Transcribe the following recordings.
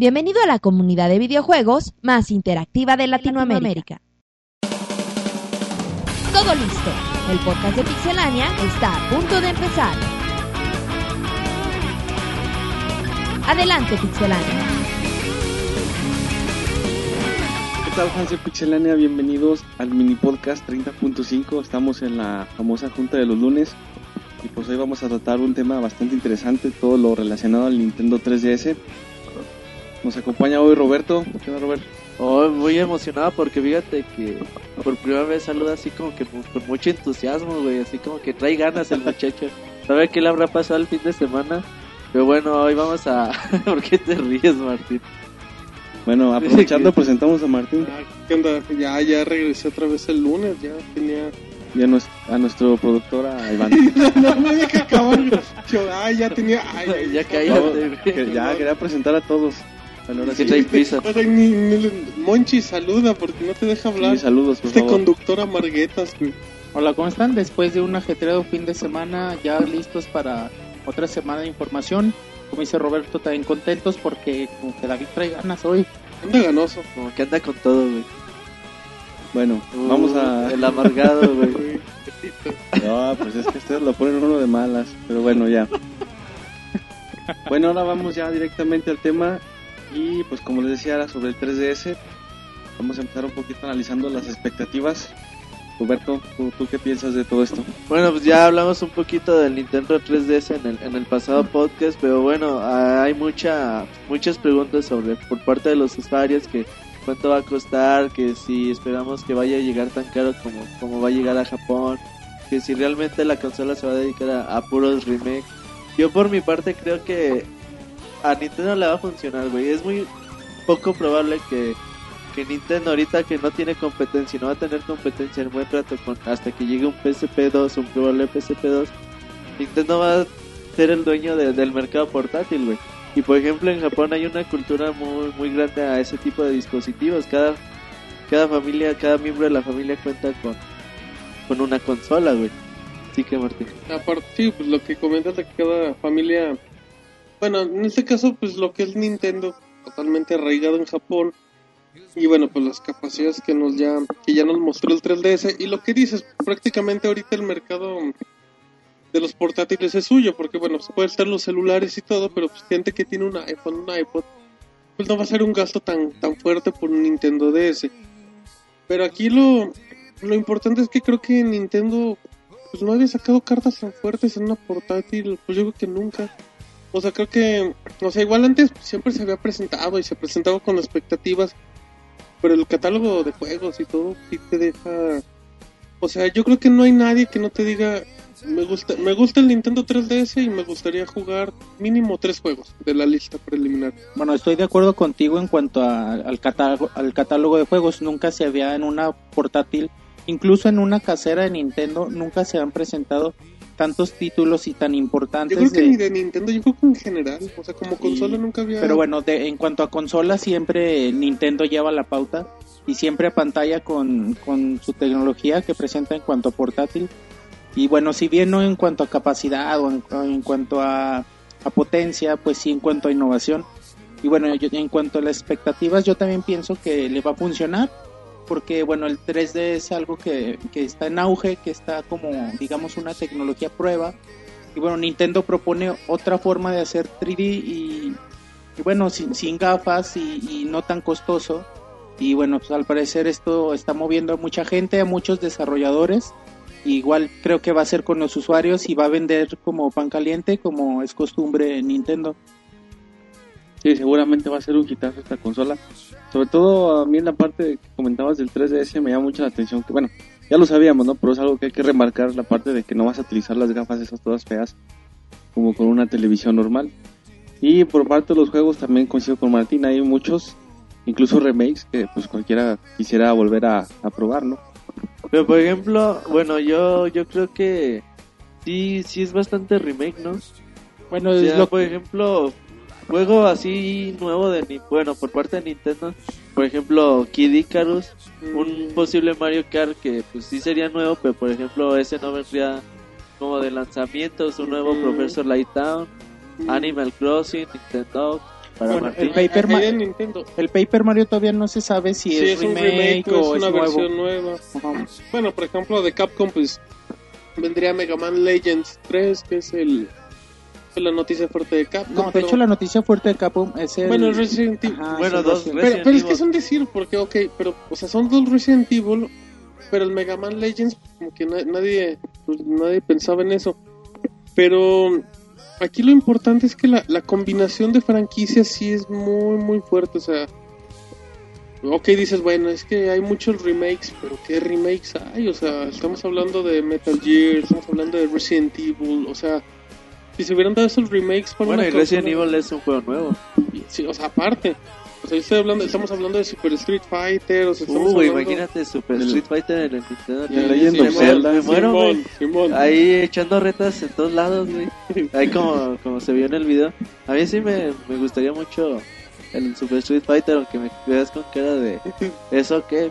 Bienvenido a la comunidad de videojuegos más interactiva de Latinoamérica. Todo listo. El podcast de Pixelania está a punto de empezar. Adelante, Pixelania. ¿Qué tal, fans Pixelania? Bienvenidos al mini podcast 30.5. Estamos en la famosa junta de los lunes y pues hoy vamos a tratar un tema bastante interesante, todo lo relacionado al Nintendo 3DS. Nos acompaña hoy Roberto. ¿Qué tal, Roberto? Oh, muy emocionado porque fíjate que por primera vez saluda así como que con mucho entusiasmo, güey, así como que trae ganas el muchacho. ¿Sabe qué le habrá pasado el fin de semana? Pero bueno, hoy vamos a... ¿Por qué te ríes, Martín? Bueno, aprovechando presentamos a Martín Ah, ¿Qué onda? Ya, ya regresé otra vez el lunes, ya tenía... y a, nues- a nuestro productor, a Iván. no, no había que acabar. Yo, ay, ya tenía... Ay, ay, Ya cállate, No, que ya quería presentar a todos. Sí. trae prisa. Ay, ni- ni- Monchi, saluda porque no te deja hablar. Sí, saludos, por este favor. conductor amarguetas, güey. Hola, ¿cómo están? Después de un ajetreado fin de semana, ya listos para otra semana de información. Como dice Roberto, también contentos porque como que David trae ganas hoy. Anda ganoso. Como que anda con todo, güey. Bueno, vamos a... Uh, El amargado, güey. güey. No, pues es que ustedes lo ponen uno de malas, pero bueno, ya. Bueno, ahora vamos ya directamente al tema y pues como les decía era sobre el 3DS. Vamos a empezar un poquito analizando las expectativas. Roberto, ¿tú, tú qué piensas de todo esto? Bueno, pues ya hablamos un poquito del Nintendo 3DS en el, en el pasado podcast, pero bueno, hay mucha, muchas preguntas sobre por parte de los usuarios que cuánto va a costar, que si esperamos que vaya a llegar tan caro como, como va a llegar a Japón, que si realmente la consola se va a dedicar a, a puros remakes. Yo por mi parte creo que a Nintendo le va a funcionar, güey. Es muy poco probable que, que Nintendo ahorita que no tiene competencia, no va a tener competencia en buen rato hasta que llegue un PSP2, un probable PSP2, Nintendo va a ser el dueño de- del mercado portátil, güey. Y por ejemplo en Japón hay una cultura muy muy grande a ese tipo de dispositivos. Cada cada familia, cada miembro de la familia cuenta con con una consola, güey. Así que Martín. Aparte, sí, pues lo que comentas de que cada familia... Bueno, en este caso, pues lo que es Nintendo, totalmente arraigado en Japón. Y bueno, pues las capacidades que nos ya, que ya nos mostró el 3DS. Y lo que dices, prácticamente ahorita el mercado de los portátiles es suyo, porque bueno, se puede estar los celulares y todo, pero pues gente que tiene un iPhone, un iPod, pues no va a ser un gasto tan, tan fuerte por un Nintendo DS. Pero aquí lo, lo importante es que creo que Nintendo pues no había sacado cartas tan fuertes en una portátil, pues yo creo que nunca. O sea, creo que, o sea, igual antes siempre se había presentado y se presentaba con expectativas, pero el catálogo de juegos y todo sí te deja... O sea, yo creo que no hay nadie que no te diga, me gusta, me gusta el Nintendo 3DS y me gustaría jugar mínimo tres juegos de la lista preliminar. Bueno, estoy de acuerdo contigo en cuanto al, catálogo, al catálogo de juegos. Nunca se había en una portátil, incluso en una casera de Nintendo, nunca se han presentado tantos títulos y tan Yo importantes. creo que de- ni de Nintendo, yo creo que en general, o sea, como consola nunca había... Pero bueno, de, en cuanto a consolas, siempre Nintendo lleva la pauta y siempre a pantalla con, con su tecnología que presenta en cuanto a portátil. Y bueno, si bien no en cuanto a capacidad o en, o en cuanto a, a potencia, pues sí en cuanto a innovación. Y bueno, yo- en cuanto a las expectativas, yo también pienso que le va a funcionar. Porque bueno, el 3D es algo que, que está en auge, que está como, digamos, una tecnología prueba. Y bueno, Nintendo propone otra forma de hacer 3D y, bueno, sin, sin gafas y, no tan costoso. Y bueno, pues al parecer esto está moviendo a mucha gente, a muchos desarrolladores. Igual creo que va a ser con los usuarios y va a vender como pan caliente, como es costumbre en Nintendo. Sí, seguramente va a ser un hitazo esta consola. Sobre todo a mí en la parte que comentabas del 3DS me llama mucho la atención que, bueno, ya lo sabíamos, ¿no? Pero es algo que hay que remarcar, la parte de que no vas a utilizar las gafas esas todas feas como con una televisión normal. Y por parte de los juegos también coincido con Martín, hay muchos, incluso remakes, que pues cualquiera quisiera volver a, a probar, ¿no? Pero por ejemplo, bueno, yo yo creo que sí sí es bastante remake, ¿no? Bueno, O es sea, lo por ejemplo, juego así nuevo de Ni- bueno, por parte de Nintendo, por ejemplo, Kid Icarus, un posible Mario Kart que pues sí sería nuevo, pero por ejemplo, ese no vendría como de lanzamientos, un nuevo Mm. Professor Mm, Animal Crossing, Nintendo. para Bueno, el Paper, Nintendo. el Paper Mario todavía no se sabe si Sí, es, es un remake, remake o o es es una nuevo. versión nueva. Ajá. Bueno, por ejemplo, de Capcom, pues vendría Mega Man Legends 3, que es el la noticia fuerte de Capcom. No, de pero- hecho la noticia fuerte de Capcom es el... Bueno, el Resident Evil. Ajá, Bueno, dos Resident- Pero, es que es un decir, porque, ok, pero, o sea, son dos Resident Evil, pero el Mega Man Legends, como que na- nadie, pues, nadie pensaba en eso. Pero aquí lo importante es que la, la combinación de franquicias sí es muy, muy fuerte, o sea. Ok, dices, bueno, es que hay muchos remakes, pero ¿qué remakes hay? O sea, estamos hablando de Metal Gear, estamos hablando de Resident Evil, o sea, si se hubieran dado esos remakes para Bueno, una y Resident consola- Evil es un juego nuevo. Sí, o sea, aparte. O sea, yo estoy hablando, estamos hablando de Super Street Fighter, o sea, estamos Uy, hablando... imagínate Super Street Fighter en el Nintendo. Y Legend of Zelda. Me muero. Simón, Simón. Ahí echando retas en todos lados, güey. Ahí como, como se vio en el video. A mí sí me, me gustaría mucho el Super Street Fighter, aunque me veas con cara de... ¿Eso qué?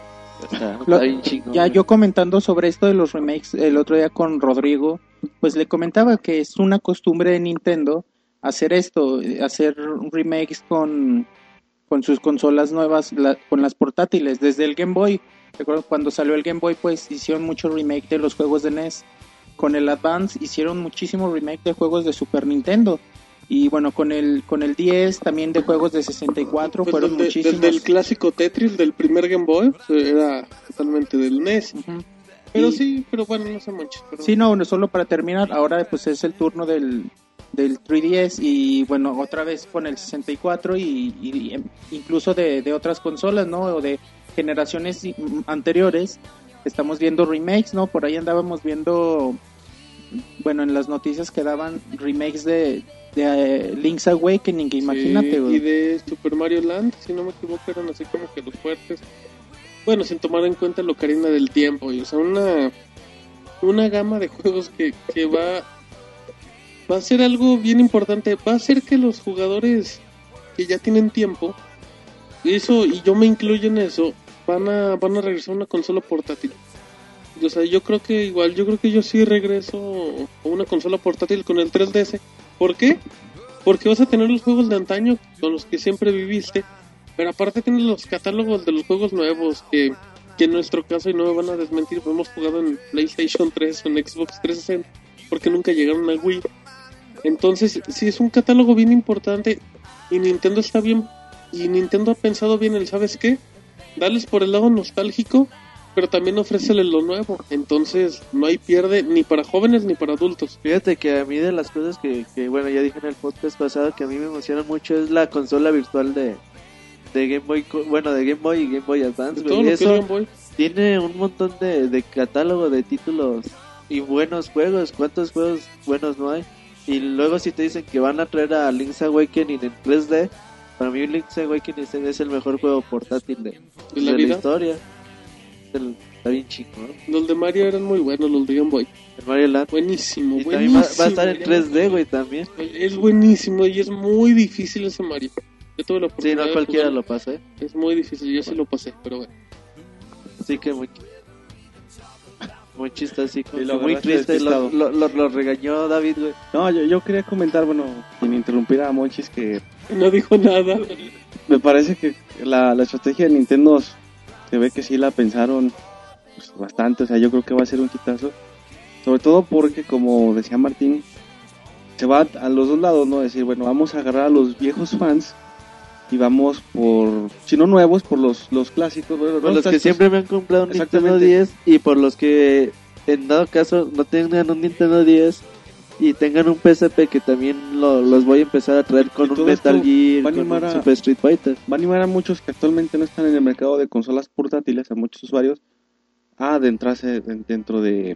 O sea, Lo- está bien chingón. Ya güey. yo comentando sobre esto de los remakes el otro día con Rodrigo, pues le comentaba que es una costumbre de Nintendo hacer esto, eh, hacer remakes con, con sus consolas nuevas, la- con las portátiles, desde el Game Boy. Recuerdo cuando salió el Game Boy, pues hicieron mucho remake de los juegos de NES. Con el Advance hicieron muchísimo remake de juegos de Super Nintendo. Y bueno, con el con el 10 también de juegos de 64 Pues fueron desde, muchísimos. desde el clásico Tetris del primer Game Boy, pues, era totalmente del NES. Pero Y- sí, pero bueno, no se manches. Pero... Sí, no, no, solo para terminar, ahora pues es el turno del, del 3DS y bueno, otra vez con el 64 y, y, em, incluso de, de otras consolas, ¿no? O de generaciones anteriores, estamos viendo remakes, ¿no? Por ahí andábamos viendo, bueno, en las noticias que daban remakes de, de eh, Link's Awakening, que Sí, imagínate, güey. y de Super Mario Land, si no me equivoco, eran así como que los fuertes. Bueno, sin tomar en cuenta lo Ocarina del Tiempo, y, o sea, una, una gama de juegos que, que va, va a ser algo bien importante. Va a hacer que los jugadores que ya tienen tiempo, eso, y yo me incluyo en eso, van a, van a regresar a una consola portátil. O sea, yo creo que igual, yo creo que yo sí regreso a una consola portátil con el 3DS. ¿Por qué? Porque vas a tener los juegos de antaño con los que siempre viviste, pero aparte tienes los catálogos de los juegos nuevos que, que en nuestro caso, y no me van a desmentir, hemos jugado en PlayStation 3 o en Xbox 360, porque nunca llegaron a Wii. Entonces, sí es un catálogo bien importante y Nintendo está bien, y Nintendo ha pensado bien el, ¿sabes qué? Darles por el lado nostálgico, pero también ofréceles lo nuevo. Entonces, no hay pierde ni para jóvenes ni para adultos. Fíjate que a mí de las cosas que, que, bueno, ya dije en el podcast pasado que a mí me emociona mucho es la consola virtual de, de Game Boy, bueno, de Game Boy y Game Boy Advance. Güey. Eso Game Boy. tiene un montón de, de catálogo de títulos y buenos juegos. ¿Cuántos juegos buenos no hay? Y luego si te dicen que van a traer a Link's Awakening en 3D, para mí Link's Awakening es- el mejor juego portátil de, ¿De la de vida? historia. El- está bien chico, ¿no? Los de Mario eran muy buenos, los de Game Boy. El Mario Land. Buenísimo, Y también va, a estar en ya. 3D, güey, también. Es buenísimo y es muy difícil ese Mario. Yo tuve la Sí, oportunidad no de cualquiera lo pasa, ¿eh? Es muy difícil, yo sí lo pasé, pero bueno. Así que muy... Muy chiste así, como Y lo muy triste. Lo, lo- lo regañó David, güey. No, yo, yo quería comentar, bueno, sin interrumpir a Monchis, que No dijo nada. me parece que la, la estrategia de Nintendo se ve que sí la pensaron pues, bastante, o sea, yo creo que va a ser un quitazo. Sobre todo porque, como decía Martín, se va a los dos lados, ¿no? Decir, bueno, vamos a agarrar a los viejos fans y vamos por, si no nuevos, por los, los clásicos. bueno, Por los que siempre me han comprado un Nintendo Exactamente. 10 y por los que en dado caso no tengan un Nintendo 10 y tengan un PSP que también lo- los voy a empezar a traer con un Metal Gear, va a con un Super Street Fighter. va a animar a muchos que actualmente no están en el mercado de consolas portátiles, a muchos usuarios, a adentrarse en- dentro de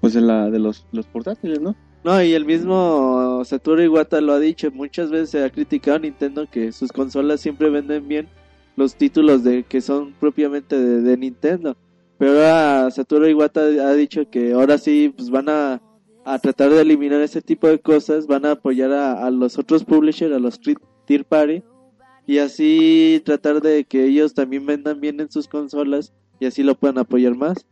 pues de la de los, los portátiles, ¿no? No, y el mismo Satoru Iwata lo ha dicho, muchas veces se ha criticado a Nintendo que sus consolas siempre venden bien los títulos de que son propiamente de, Nintendo. Pero ahora Satoru Iwata ha dicho que ahora sí pues van a, a tratar de eliminar ese tipo de cosas, van a apoyar a, los otros publishers, a los tier party y así tratar de que ellos también vendan bien en sus consolas y así lo puedan apoyar más.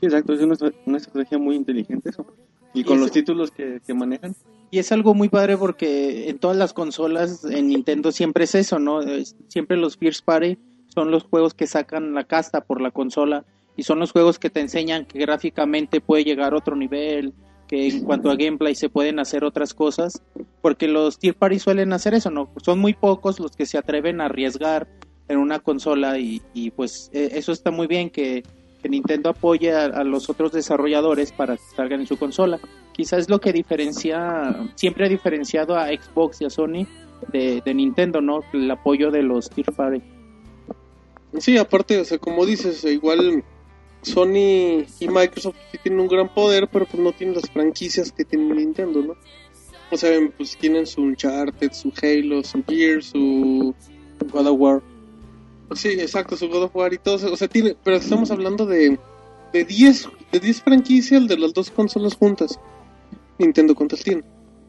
Sí, exacto, es una, una estrategia muy inteligente eso. Y con Y los títulos que, que manejan. Y es algo muy padre porque en todas las consolas en Nintendo siempre es eso, ¿no? Es- siempre los First Party son los juegos que sacan la casta por la consola y son los juegos que te enseñan que gráficamente puede llegar a otro nivel, que en cuanto a gameplay se pueden hacer otras cosas, porque los Tier Party suelen hacer eso, ¿no? Son muy pocos los que se atreven a arriesgar en una consola y, y pues eh, eso está muy bien que, que Nintendo apoye a, los otros desarrolladores para que salgan en su consola. Quizás es lo que diferencia, siempre ha diferenciado a Xbox y a Sony de, de Nintendo, ¿no? El apoyo de los Tier Party. Sí, aparte, o sea, como dices, igual Sony y Microsoft sí tienen un gran poder, pero pues no tienen las franquicias que tiene Nintendo, ¿no? O sea, pues tienen su Uncharted, su Halo, su Gears, su God of War. Sí, exacto, su God of War y todo. O sea, tiene, pero estamos hablando de de 10 de 10 franquicias de las dos consolas juntas. Nintendo contra el tiene.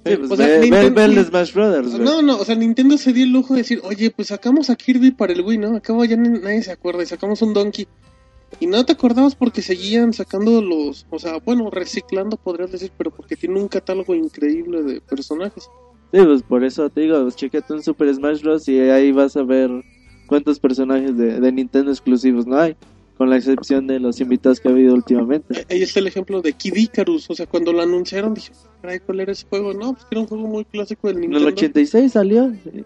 Sí, pues O sea, ve, ve- Nintendo- ve el Smash Brothers. No, no, o sea, Nintendo se dio el lujo de decir, oye, pues sacamos a Kirby para el Wii, ¿no? Acabo ya nadie se acuerda y sacamos un Donkey. Y no te acordabas porque seguían sacando los, o sea, bueno, reciclando podrías decir, pero porque tiene un catálogo increíble de personajes. Sí, pues por eso te digo, pues, chécate un Super Smash Bros. y ahí vas a ver cuántos personajes de, de Nintendo exclusivos no hay, con la excepción de los invitados que ha habido últimamente. Eh, Ahí está el ejemplo de Kid Icarus, o sea, cuando lo anunciaron dije, caray, ¿cuál era ese juego? No, pues era un juego muy clásico del En Nintendo. el 86 salió. sí.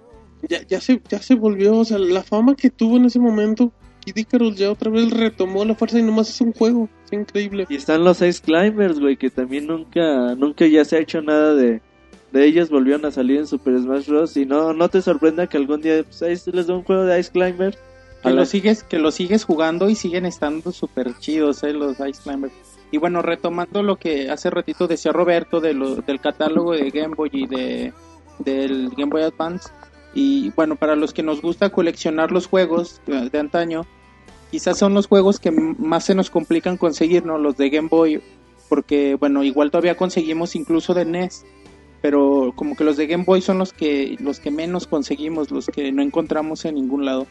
ya, ya, se, ya se volvió, o sea, la fama que tuvo en ese momento, Kid Icarus ya otra vez retomó la fuerza y nomás es un juego, es increíble. Y están los Ice Climbers, güey, que también nunca, nunca ya se ha hecho nada de, de ellos. Volvieron a salir en Super Smash Bros. Y no, no te sorprenda que algún día pues, ahí les da un juego de Ice Climbers. Que A la- lo sigues, que lo sigues jugando y siguen estando súper chidos, ¿eh? Los Ice Climbers. Y bueno, retomando lo que hace ratito decía Roberto de lo- del catálogo de Game Boy y de del Game Boy Advance. Y bueno, para los que nos gusta coleccionar los juegos de, de antaño, quizás son los juegos que más se nos complican conseguir, ¿no? Los de Game Boy, porque bueno, igual todavía conseguimos incluso de NES, pero como que los de Game Boy son los que los que menos conseguimos, los que no encontramos en ningún lado.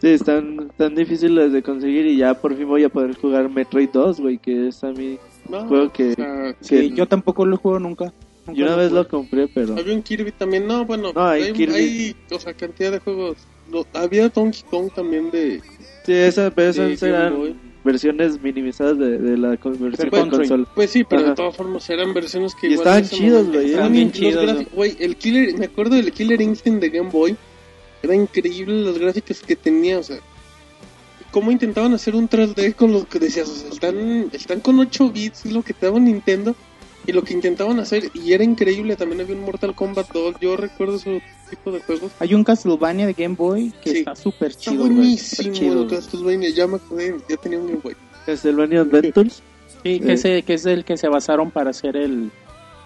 Sí, están tan difíciles de conseguir y ya por fin voy a poder jugar Metroid 2, güey, que es a mí No, juego que, o sea, Sí, que yo tampoco lo juego nunca. Nunca yo una vez jugué. lo compré, pero había un Kirby también, no, bueno, No, hay hay, Kirby. hay, o sea, cantidad de juegos. Lo- había Donkey Kong también de... sí, esa, pero esas Game eran Boy. Versiones minimizadas de, de la versión de consola. Pues sí, pero Ajá. de todas formas eran versiones que Y igual estaban chidos, güey, estaban bien chidos, Güey, el Killer, me acuerdo del Killer Instinct de Game Boy. Era increíble las gráficas que tenía, o sea, cómo intentaban hacer un 3D con lo que decías, o sea, están, están con 8 bits, es lo que te daba Nintendo, y lo que intentaban hacer, y era increíble, también había un Mortal Kombat 2, yo recuerdo ese tipo de juegos. Hay un Castlevania de Game Boy que Sí. está súper Está chido. güey, buenísimo chido. Castlevania, ya me acordé, ya tenía un Game Boy. Castlevania Adventures. Sí, que, Eh. ese- que es el que se basaron para hacer el,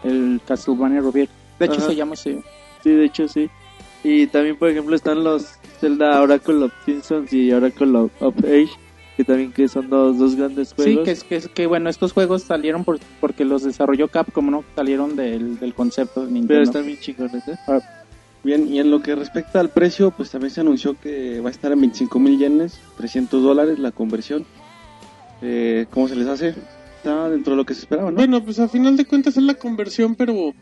el Castlevania Rovir. De hecho, Ajá. se llama así. Sí, de hecho sí. Y también, por ejemplo, están los Zelda Oracle of Simpsons y Oracle of, of Age, que también que son dos, dos grandes Sí, juegos. que, es, que, es- que bueno, estos juegos salieron por, porque los desarrolló Capcom, ¿no? Salieron del, del concepto de Pero Nintendo. están bien chingones, ¿eh? Bien, y en lo que respecta al precio, pues también se anunció que va a estar en 25 mil yenes, 300 dólares la conversión. Eh, ¿Cómo se les hace? Está dentro de lo que se esperaba, ¿no? Bueno, pues a final de cuentas es la conversión, pero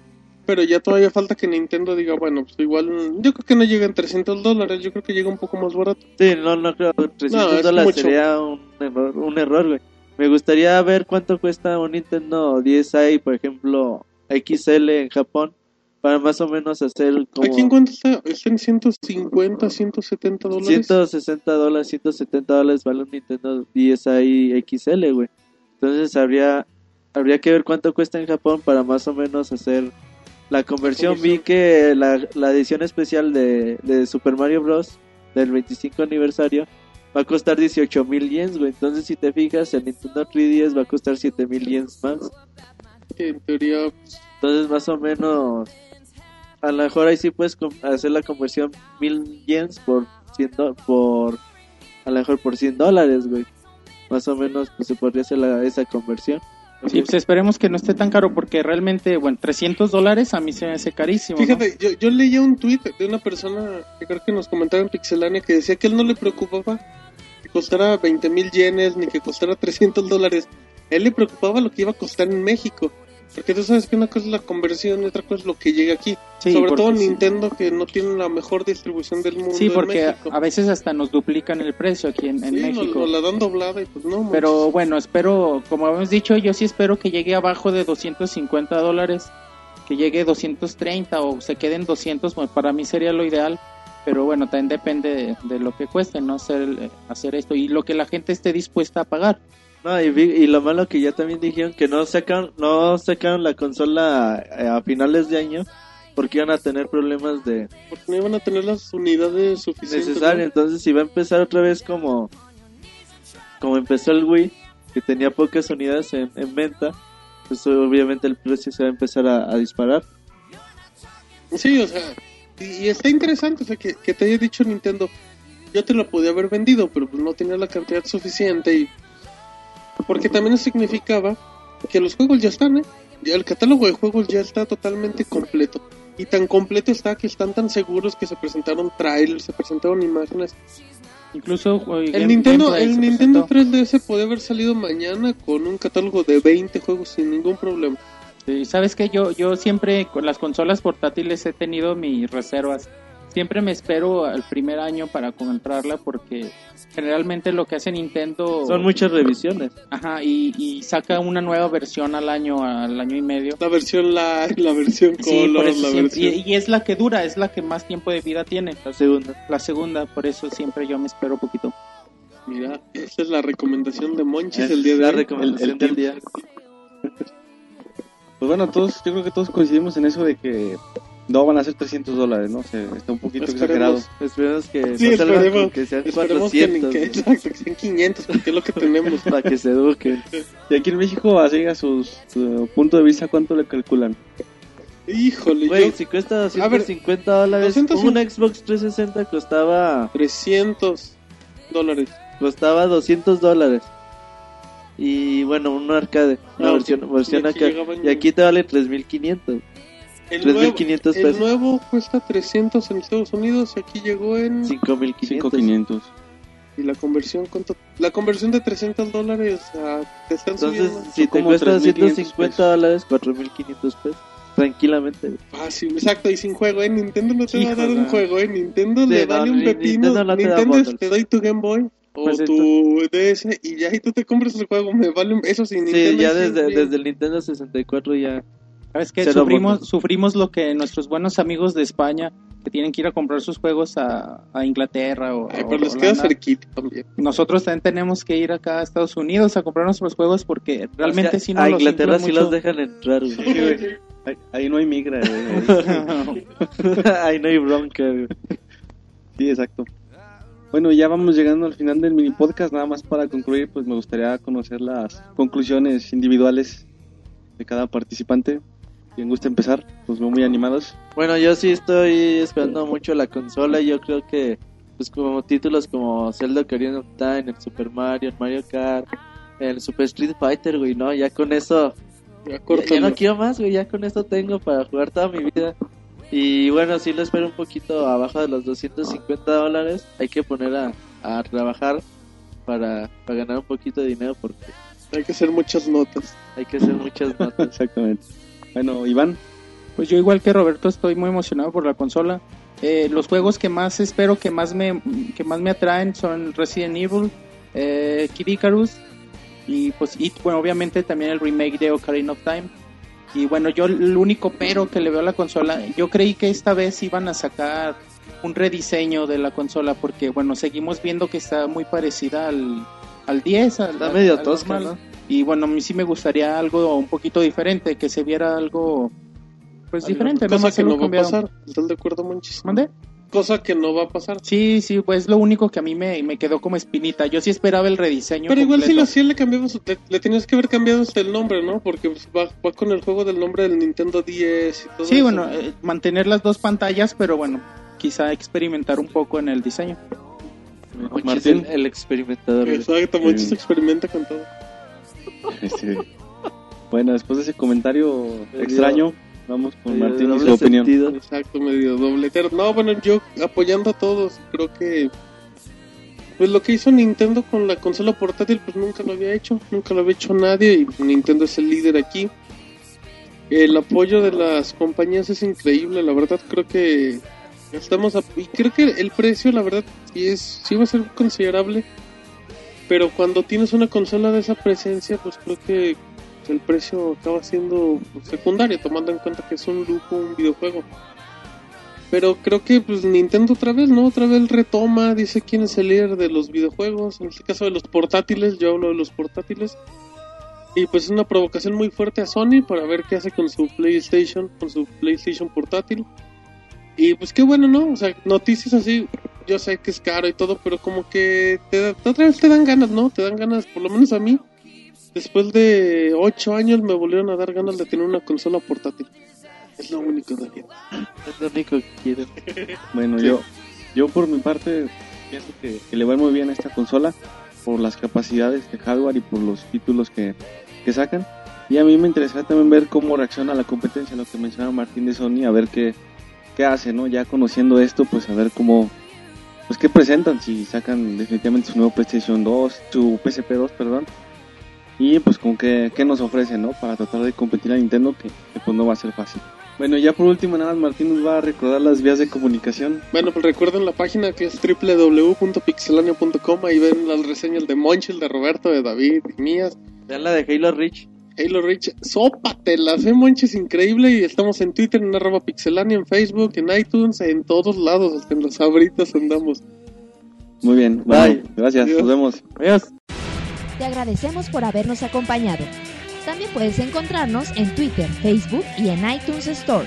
pero ya todavía falta que Nintendo diga, bueno, pues igual, yo creo que no llega en 300 dólares, yo creo que llega un poco más barato. Sí, no, no creo. 300 No, es dólares mucho. sería un error, un error, güey. Me gustaría ver cuánto cuesta un Nintendo 10i, por ejemplo, XL en Japón, para más o menos hacer como Aquí en cuánto está, está en 150, 170 dólares. 160 dólares, 170 dólares vale un Nintendo 10i XL, güey. Entonces habría habría que ver cuánto cuesta en Japón para más o menos hacer la conversión. Vi que la, la edición especial de, de Super Mario Bros. del 25 aniversario va a costar 18 mil yens, güey. Entonces, si te fijas, el Nintendo 3DS va a costar 7 mil yens más. en teoría, pues, Entonces, más o menos, a lo mejor ahí sí puedes hacer la conversión mil yens por 100 do- por, a lo mejor por 100 dólares, güey. Más o menos, pues se podría hacer la- esa conversión. Sí, pues esperemos que no esté tan caro porque realmente, bueno, 300 dólares a mí se me hace carísimo. Fíjate, yo, yo leía un tweet de una persona que creo que nos comentaba en Pixelania que decía que él no le preocupaba que costara 20 mil yenes ni que costara 300 dólares. Él le preocupaba lo que iba a costar en México. Porque tú sabes que una cosa es la conversión y otra cosa es lo que llega aquí. Sí, Sobre todo sí. Nintendo que no tiene la mejor distribución del mundo. Sí, porque a veces hasta nos duplican el precio aquí en, en Sí, México. nos la dan doblada y pues no. Pero manches. bueno, espero, como hemos dicho, yo sí espero que llegue abajo de 250 dólares, que llegue 230 o se quede en 200, bueno, para mí sería lo ideal. Pero bueno, también depende de, de lo que cueste, ¿no? Hacer, hacer esto y lo que la gente esté dispuesta a pagar. No, y, vi- y lo malo que ya también dijeron que no sacaron, no sacaron la consola eh, a finales de año porque iban a tener problemas de Porque no iban a tener las unidades suficientes. necesarias. Entonces, si va a empezar otra vez como, como empezó el Wii, que tenía pocas unidades en, en venta, pues obviamente el precio se va a empezar a, a disparar. Sí, o sea, y, y está interesante, o sea, que, que te haya dicho Nintendo, yo te lo podía haber vendido, pero pues no tenía la cantidad suficiente y... Porque también significaba que los juegos ya están, ¿eh? El catálogo de juegos ya está totalmente completo. Y tan completo está que están tan seguros que se presentaron trailers, se presentaron imágenes. Incluso El Nintendo, el Nintendo presentó. 3DS puede haber salido mañana con un catálogo de 20 juegos sin ningún problema. Sí, Sabes que yo, yo siempre con las consolas portátiles he tenido mis reservas. Siempre me espero al primer año para comprarla porque generalmente lo que hace Nintendo Son muchas revisiones. Ajá, y, y saca una nueva versión al año, al año y medio. La versión live, la versión Sí, color, la siempre- versión... y, y es la que dura, es la que más tiempo de vida tiene. La segunda. La segunda, por eso siempre yo me espero poquito. Mira, esa es la recomendación de Monchis Es el día de La hoy. recomendación el- el del día. Pues bueno, todos, yo creo que todos coincidimos en eso de que no van a ser 300 dólares, ¿no? Se, está un poquito exagerado. Esperemos, Esperemos que Sí, no esperemos. con que sean esperemos que, 400 que, exacto, que sean 500, porque es lo que tenemos. para que se eduquen. Y aquí en México, así a sus, su punto de vista, ¿cuánto le calculan? Híjole, Güey, yo si cuesta A ver, 250 dólares, 250. un Xbox 360 costaba 300 dólares. costaba 200 dólares. Y bueno, un arcade, una No, versión, versión y aquí acá. llegaban- Y aquí te vale 3500. El 3.500 nuevo, el pesos. nuevo cuesta 300 en Estados Unidos y aquí llegó en... 5500. 5500. Y la conversión, ¿cuánto? La conversión de 300 dólares a... Te están Entonces, subiendo si te cuesta 3.500 150 dólares, 4500 pesos. Tranquilamente. fácil, exacto, y sin juego, ¿eh? Nintendo no te va a dar un juego, ¿eh? Nintendo le vale un pepino. Nintendo no te da Nintendo bundles. te doy tu Game Boy o Pues tu DS y ya y tú te compras el juego, me vale un... Eso sí, Nintendo Sí, ya es desde, desde el Nintendo 64 ya. ¿Sabes qué? Sufrimos, sufrimos lo que nuestros buenos amigos de España, que tienen que ir a comprar sus juegos a, a Inglaterra o, Ay, o pero les queda cerquita también. Nosotros también tenemos que ir acá a Estados Unidos a comprar nuestros juegos porque realmente O sea, si no a los Inglaterra sí mucho. los dejan entrar, güey. Sí, güey. Ahí, ahí no hay migra, güey. Ahí no hay bronca, güey. Sí, exacto. Bueno, ya vamos llegando al final del mini podcast. Nada más para concluir, pues me gustaría conocer las conclusiones individuales de cada participante. Quien gusta empezar, pues veo muy animados. Bueno, yo sí estoy esperando mucho la consola. Yo creo que, pues, como títulos como Zelda Ocarina of Time, el Super Mario, el Mario Kart, el Super Street Fighter, güey, no, ya con eso. Ya Ya, no quiero más, güey, ya con esto tengo para jugar toda mi vida. Y bueno, sí lo espero un poquito abajo de los 250 dólares. Hay que poner a, a trabajar para, para ganar un poquito de dinero porque Hay que hacer muchas notas. hay que hacer muchas notas. Exactamente. Bueno, Iván, Pues yo igual que Roberto estoy muy emocionado por la consola. Eh, los juegos que más espero que más me que más me atraen son Resident Evil, eh, Kid Icarus y pues y, bueno obviamente también el remake de Ocarina of Time. Y bueno yo el único pero que le veo a la consola, yo creí que esta vez iban a sacar un rediseño de la consola porque bueno seguimos viendo que está muy parecida al al 10, al, Está al- medio al tosca, normal. ¿no? Y bueno, a mí sí me gustaría algo un poquito diferente, que se viera algo pues diferente, Cosa que no va a pasar. ¿Estás de acuerdo, Monchis? ¿Mande? Cosa que no va a pasar. Sí, sí, pues lo único que a mí me, me quedó como espinita. Yo sí esperaba el rediseño. Pero igual si lo hacía le cambiamos, le, le tenías que haber cambiado hasta el nombre, ¿no? Porque pues, va, va con el juego del nombre del Nintendo 10 y todo Sí, eso. bueno, eh, mantener las dos pantallas, pero bueno, quizá experimentar un poco en el diseño. Martín. el, el experimentador. Exacto, Monchis Sí. experimenta con todo. Este, bueno, después de ese comentario Medio- extraño, vamos con Martín y su opinión. sentido. Exacto, medio dobletero. No, bueno, yo apoyando a todos, creo que pues lo que hizo Nintendo con la consola portátil pues nunca lo había hecho, nunca lo había hecho nadie y Nintendo es el líder aquí. el apoyo de las compañías es increíble, la verdad creo que estamos a- y creo que el precio la verdad sí es sí va a ser considerable, pero cuando tienes una consola de esa presencia, pues creo que el precio acaba siendo secundario tomando en cuenta que es un lujo un videojuego. Pero creo que pues Nintendo otra vez, ¿no? Otra vez retoma, dice quién es el líder de los videojuegos, en este caso de los portátiles, yo hablo de los portátiles. Y pues es una provocación muy fuerte a Sony para ver qué hace con su PlayStation, con su PlayStation portátil. Y pues qué bueno, ¿no? O sea, noticias así, yo sé que es caro y todo, pero como que te, da- otra vez te dan ganas, ¿no? Te dan ganas, por lo menos a mí. Después de 8 años me volvieron a dar ganas de tener una consola portátil. Es lo único, Daniel. Es lo único que quieren. Bueno, Sí. yo, yo por mi parte pienso que, que le va muy bien a esta consola por las capacidades de hardware y por los títulos que, que sacan. Y a mí me interesaría también ver cómo reacciona la competencia, lo que mencionaba Martín de Sony, a ver qué, qué hace, ¿no? Ya conociendo esto, pues a ver cómo, pues qué presentan, si sacan definitivamente su nuevo PlayStation 2, su PSP 2, perdón. Y pues con qué, qué nos ofrecen, ¿no? Para tratar de competir a Nintendo, que, que pues no va a ser fácil. Bueno, ya por último, nada más Martín nos va a recordar las vías de comunicación. Bueno, pues recuerden la página que es www.pixelania.com. Ahí ven las reseñas de Monchil, de Roberto, de David y mías. Vean la de Halo Reach. Halo Reach, sópatelas, eh, Monchis, increíble. Y estamos en Twitter, en arroba pixelania, en Facebook, en iTunes, en todos lados, hasta en las abritas andamos. Muy bien, Bye. gracias, Adiós. nos vemos. Adiós. Te agradecemos por habernos acompañado. También puedes encontrarnos en Twitter, Facebook y en iTunes Store.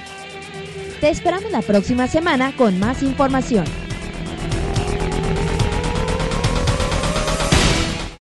Te esperamos la próxima semana con más información.